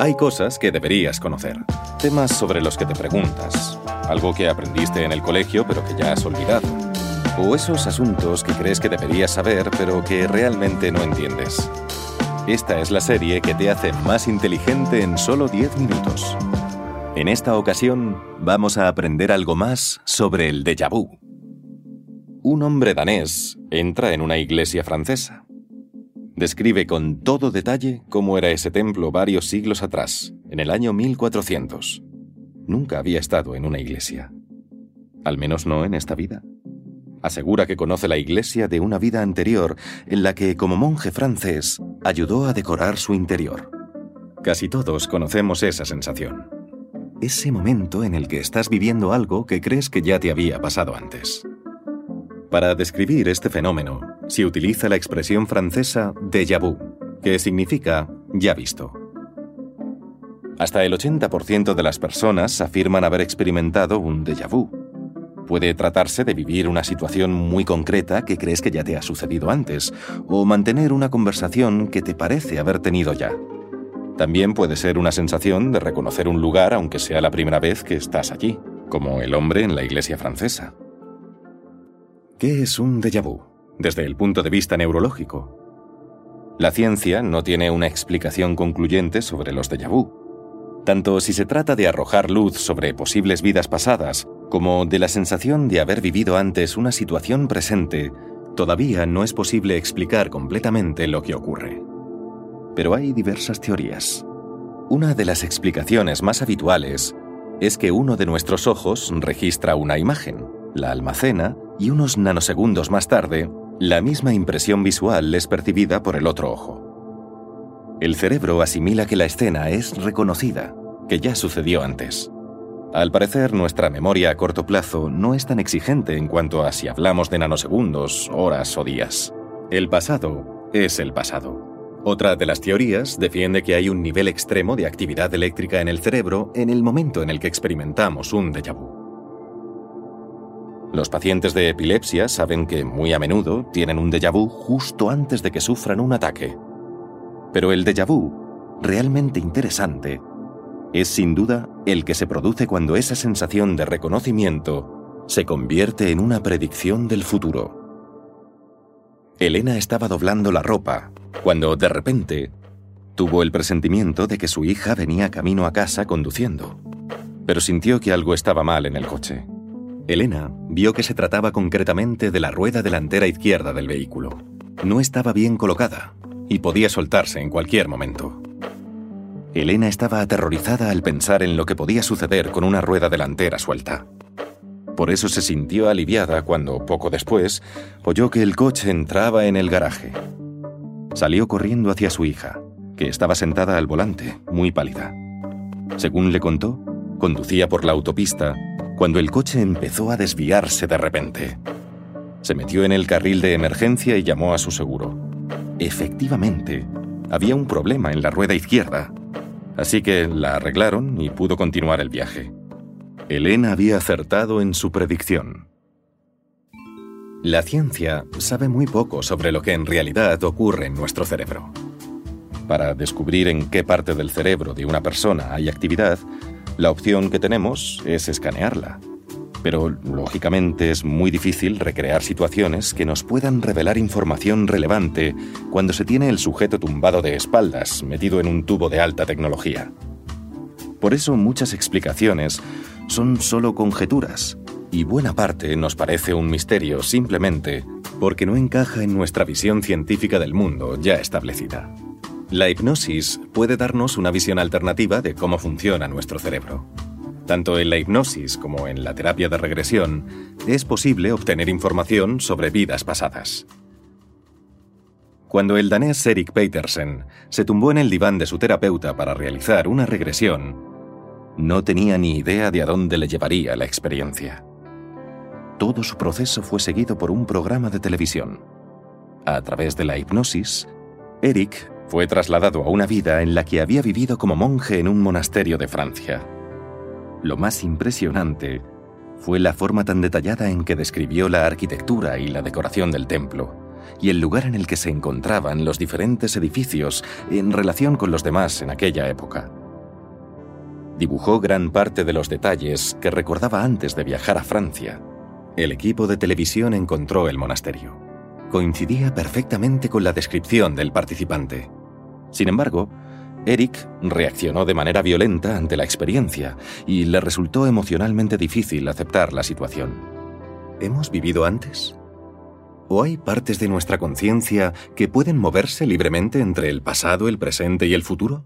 Hay cosas que deberías conocer, temas sobre los que te preguntas, algo que aprendiste en el colegio pero que ya has olvidado, o esos asuntos que crees que deberías saber pero que realmente no entiendes. Esta es la serie que te hace más inteligente en solo 10 minutos. En esta ocasión vamos a aprender algo más sobre el déjà vu. Un hombre danés entra en una iglesia francesa. Describe con todo detalle cómo era ese templo varios siglos atrás, en el año 1400. Nunca había estado en una iglesia. Al menos no en esta vida. Asegura que conoce la iglesia de una vida anterior en la que, como monje francés, ayudó a decorar su interior. Casi todos conocemos esa sensación. Ese momento en el que estás viviendo algo que crees que ya te había pasado antes. Para describir este fenómeno, se utiliza la expresión francesa déjà vu, que significa ya visto. Hasta el 80% de las personas afirman haber experimentado un déjà vu. Puede tratarse de vivir una situación muy concreta que crees que ya te ha sucedido antes, o mantener una conversación que te parece haber tenido ya. También puede ser una sensación de reconocer un lugar aunque sea la primera vez que estás allí, como el hombre en la iglesia francesa. ¿Qué es un déjà vu desde el punto de vista neurológico? La ciencia no tiene una explicación concluyente sobre los déjà vu. Tanto si se trata de arrojar luz sobre posibles vidas pasadas como de la sensación de haber vivido antes una situación presente, todavía no es posible explicar completamente lo que ocurre. Pero hay diversas teorías. Una de las explicaciones más habituales es que uno de nuestros ojos registra una imagen, la almacena y unos nanosegundos más tarde, la misma impresión visual es percibida por el otro ojo. El cerebro asimila que la escena es reconocida, que ya sucedió antes. Al parecer, nuestra memoria a corto plazo no es tan exigente en cuanto a si hablamos de nanosegundos, horas o días. El pasado es el pasado. Otra de las teorías defiende que hay un nivel extremo de actividad eléctrica en el cerebro en el momento en el que experimentamos un déjà vu. Los pacientes de epilepsia saben que muy a menudo tienen un déjà vu justo antes de que sufran un ataque. Pero el déjà vu, realmente interesante, es sin duda el que se produce cuando esa sensación de reconocimiento se convierte en una predicción del futuro. Elena estaba doblando la ropa cuando de repente tuvo el presentimiento de que su hija venía camino a casa conduciendo, pero sintió que algo estaba mal en el coche. Elena vio que se trataba concretamente de la rueda delantera izquierda del vehículo. No estaba bien colocada y podía soltarse en cualquier momento. Elena estaba aterrorizada al pensar en lo que podía suceder con una rueda delantera suelta. Por eso se sintió aliviada cuando, poco después, oyó que el coche entraba en el garaje. Salió corriendo hacia su hija, que estaba sentada al volante, muy pálida. Según le contó, conducía por la autopista cuando el coche empezó a desviarse de repente. Se metió en el carril de emergencia y llamó a su seguro. Efectivamente, había un problema en la rueda izquierda, así que la arreglaron y pudo continuar el viaje. Elena había acertado en su predicción. La ciencia sabe muy poco sobre lo que en realidad ocurre en nuestro cerebro. Para descubrir en qué parte del cerebro de una persona hay actividad, la opción que tenemos es escanearla. Pero, lógicamente, es muy difícil recrear situaciones que nos puedan revelar información relevante cuando se tiene el sujeto tumbado de espaldas, metido en un tubo de alta tecnología. Por eso muchas explicaciones son solo conjeturas, y buena parte nos parece un misterio simplemente porque no encaja en nuestra visión científica del mundo ya establecida. La hipnosis puede darnos una visión alternativa de cómo funciona nuestro cerebro. Tanto en la hipnosis como en la terapia de regresión es posible obtener información sobre vidas pasadas. Cuando el danés Erik Petersen se tumbó en el diván de su terapeuta para realizar una regresión, no tenía ni idea de a dónde le llevaría la experiencia. Todo su proceso fue seguido por un programa de televisión. A través de la hipnosis, Eric fue trasladado a una vida en la que había vivido como monje en un monasterio de Francia. Lo más impresionante fue la forma tan detallada en que describió la arquitectura y la decoración del templo, y el lugar en el que se encontraban los diferentes edificios en relación con los demás en aquella época. dibujó gran parte de los detalles que recordaba antes de viajar a Francia. El equipo de televisión encontró el monasterio. Coincidía perfectamente con la descripción del participante. Sin embargo, Eric reaccionó de manera violenta ante la experiencia y le resultó emocionalmente difícil aceptar la situación. ¿Hemos vivido antes? ¿O hay partes de nuestra conciencia que pueden moverse libremente entre el pasado, el presente y el futuro?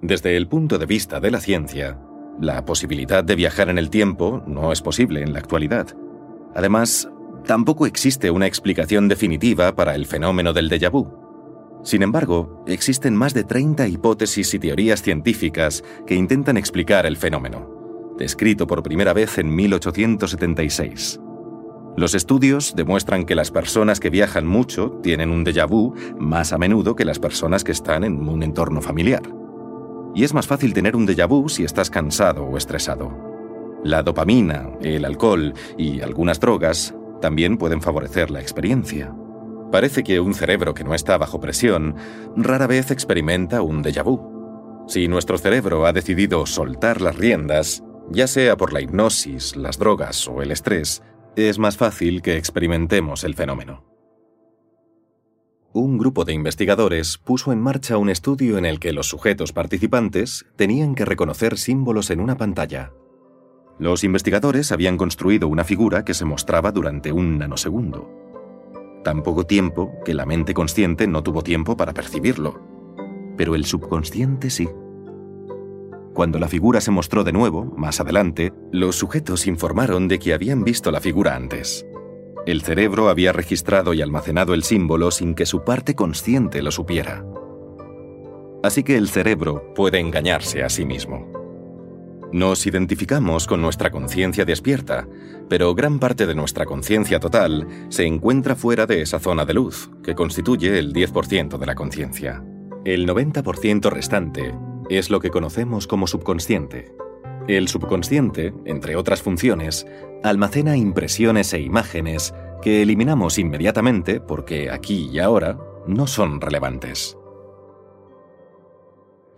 Desde el punto de vista de la ciencia, la posibilidad de viajar en el tiempo no es posible en la actualidad. Además, tampoco existe una explicación definitiva para el fenómeno del déjà vu. Sin embargo, existen más de 30 hipótesis y teorías científicas que intentan explicar el fenómeno, descrito por primera vez en 1876. Los estudios demuestran que las personas que viajan mucho tienen un déjà vu más a menudo que las personas que están en un entorno familiar y es más fácil tener un déjà vu si estás cansado o estresado. La dopamina, el alcohol y algunas drogas también pueden favorecer la experiencia. Parece que un cerebro que no está bajo presión rara vez experimenta un déjà vu. Si nuestro cerebro ha decidido soltar las riendas, ya sea por la hipnosis, las drogas o el estrés, es más fácil que experimentemos el fenómeno un grupo de investigadores puso en marcha un estudio en el que los sujetos participantes tenían que reconocer símbolos en una pantalla. Los investigadores habían construido una figura que se mostraba durante un nanosegundo. Tan poco tiempo que la mente consciente no tuvo tiempo para percibirlo. Pero el subconsciente sí. Cuando la figura se mostró de nuevo, más adelante, los sujetos informaron de que habían visto la figura antes. El cerebro había registrado y almacenado el símbolo sin que su parte consciente lo supiera. Así que el cerebro puede engañarse a sí mismo. Nos identificamos con nuestra conciencia despierta, pero gran parte de nuestra conciencia total se encuentra fuera de esa zona de luz, que constituye el 10% de la conciencia. El 90% restante es lo que conocemos como subconsciente. El subconsciente, entre otras funciones, almacena impresiones e imágenes que eliminamos inmediatamente porque aquí y ahora no son relevantes.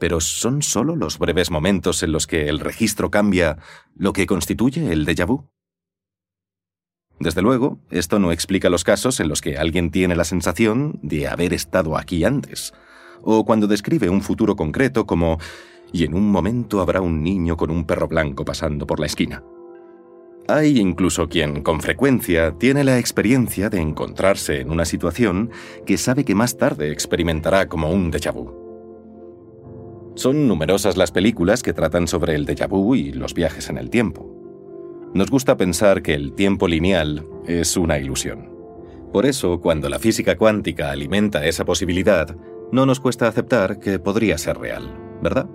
Pero ¿son solo los breves momentos en los que el registro cambia lo que constituye el déjà vu? Desde luego, esto no explica los casos en los que alguien tiene la sensación de haber estado aquí antes, o cuando describe un futuro concreto como y en un momento habrá un niño con un perro blanco pasando por la esquina. Hay incluso quien, con frecuencia, tiene la experiencia de encontrarse en una situación que sabe que más tarde experimentará como un déjà vu. Son numerosas las películas que tratan sobre el déjà vu y los viajes en el tiempo. Nos gusta pensar que el tiempo lineal es una ilusión. Por eso, cuando la física cuántica alimenta esa posibilidad, no nos cuesta aceptar que podría ser real, ¿verdad?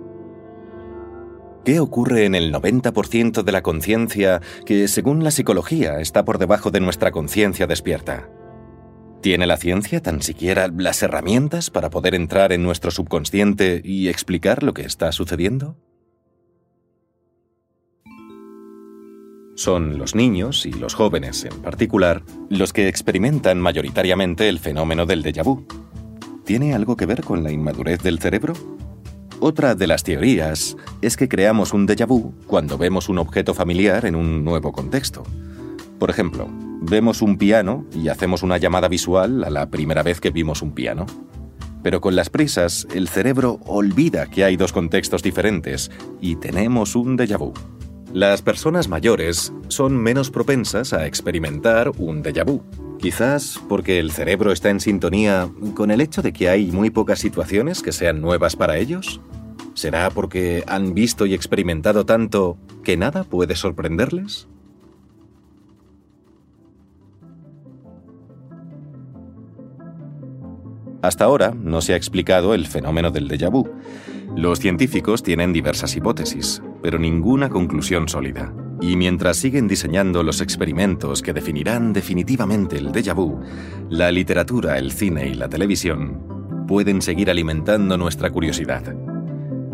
¿Qué ocurre en el 90% de la conciencia que, según la psicología, está por debajo de nuestra conciencia despierta? ¿Tiene la ciencia tan siquiera las herramientas para poder entrar en nuestro subconsciente y explicar lo que está sucediendo? Son los niños y los jóvenes en particular los que experimentan mayoritariamente el fenómeno del déjà vu. ¿Tiene algo que ver con la inmadurez del cerebro? Otra de las teorías es que creamos un déjà vu cuando vemos un objeto familiar en un nuevo contexto. Por ejemplo, vemos un piano y hacemos una llamada visual a la primera vez que vimos un piano. Pero con las prisas, el cerebro olvida que hay dos contextos diferentes y tenemos un déjà vu. Las personas mayores son menos propensas a experimentar un déjà vu, quizás porque el cerebro está en sintonía con el hecho de que hay muy pocas situaciones que sean nuevas para ellos. ¿Será porque han visto y experimentado tanto que nada puede sorprenderles? Hasta ahora no se ha explicado el fenómeno del déjà vu. Los científicos tienen diversas hipótesis, pero ninguna conclusión sólida. Y mientras siguen diseñando los experimentos que definirán definitivamente el déjà vu, la literatura, el cine y la televisión pueden seguir alimentando nuestra curiosidad.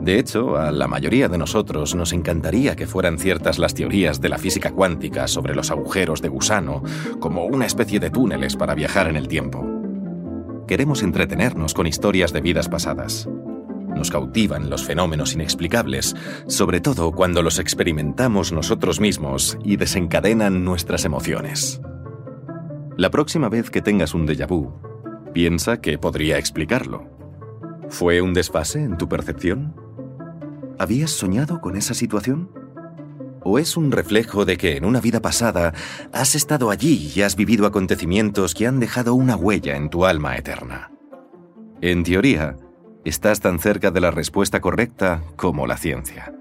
De hecho, a la mayoría de nosotros nos encantaría que fueran ciertas las teorías de la física cuántica sobre los agujeros de gusano, como una especie de túneles para viajar en el tiempo. Queremos entretenernos con historias de vidas pasadas. Nos cautivan los fenómenos inexplicables, sobre todo cuando los experimentamos nosotros mismos y desencadenan nuestras emociones. La próxima vez que tengas un déjà vu, piensa que podría explicarlo. ¿Fue un desfase en tu percepción? ¿Habías soñado con esa situación? ¿O es un reflejo de que en una vida pasada has estado allí y has vivido acontecimientos que han dejado una huella en tu alma eterna? En teoría, estás tan cerca de la respuesta correcta como la ciencia.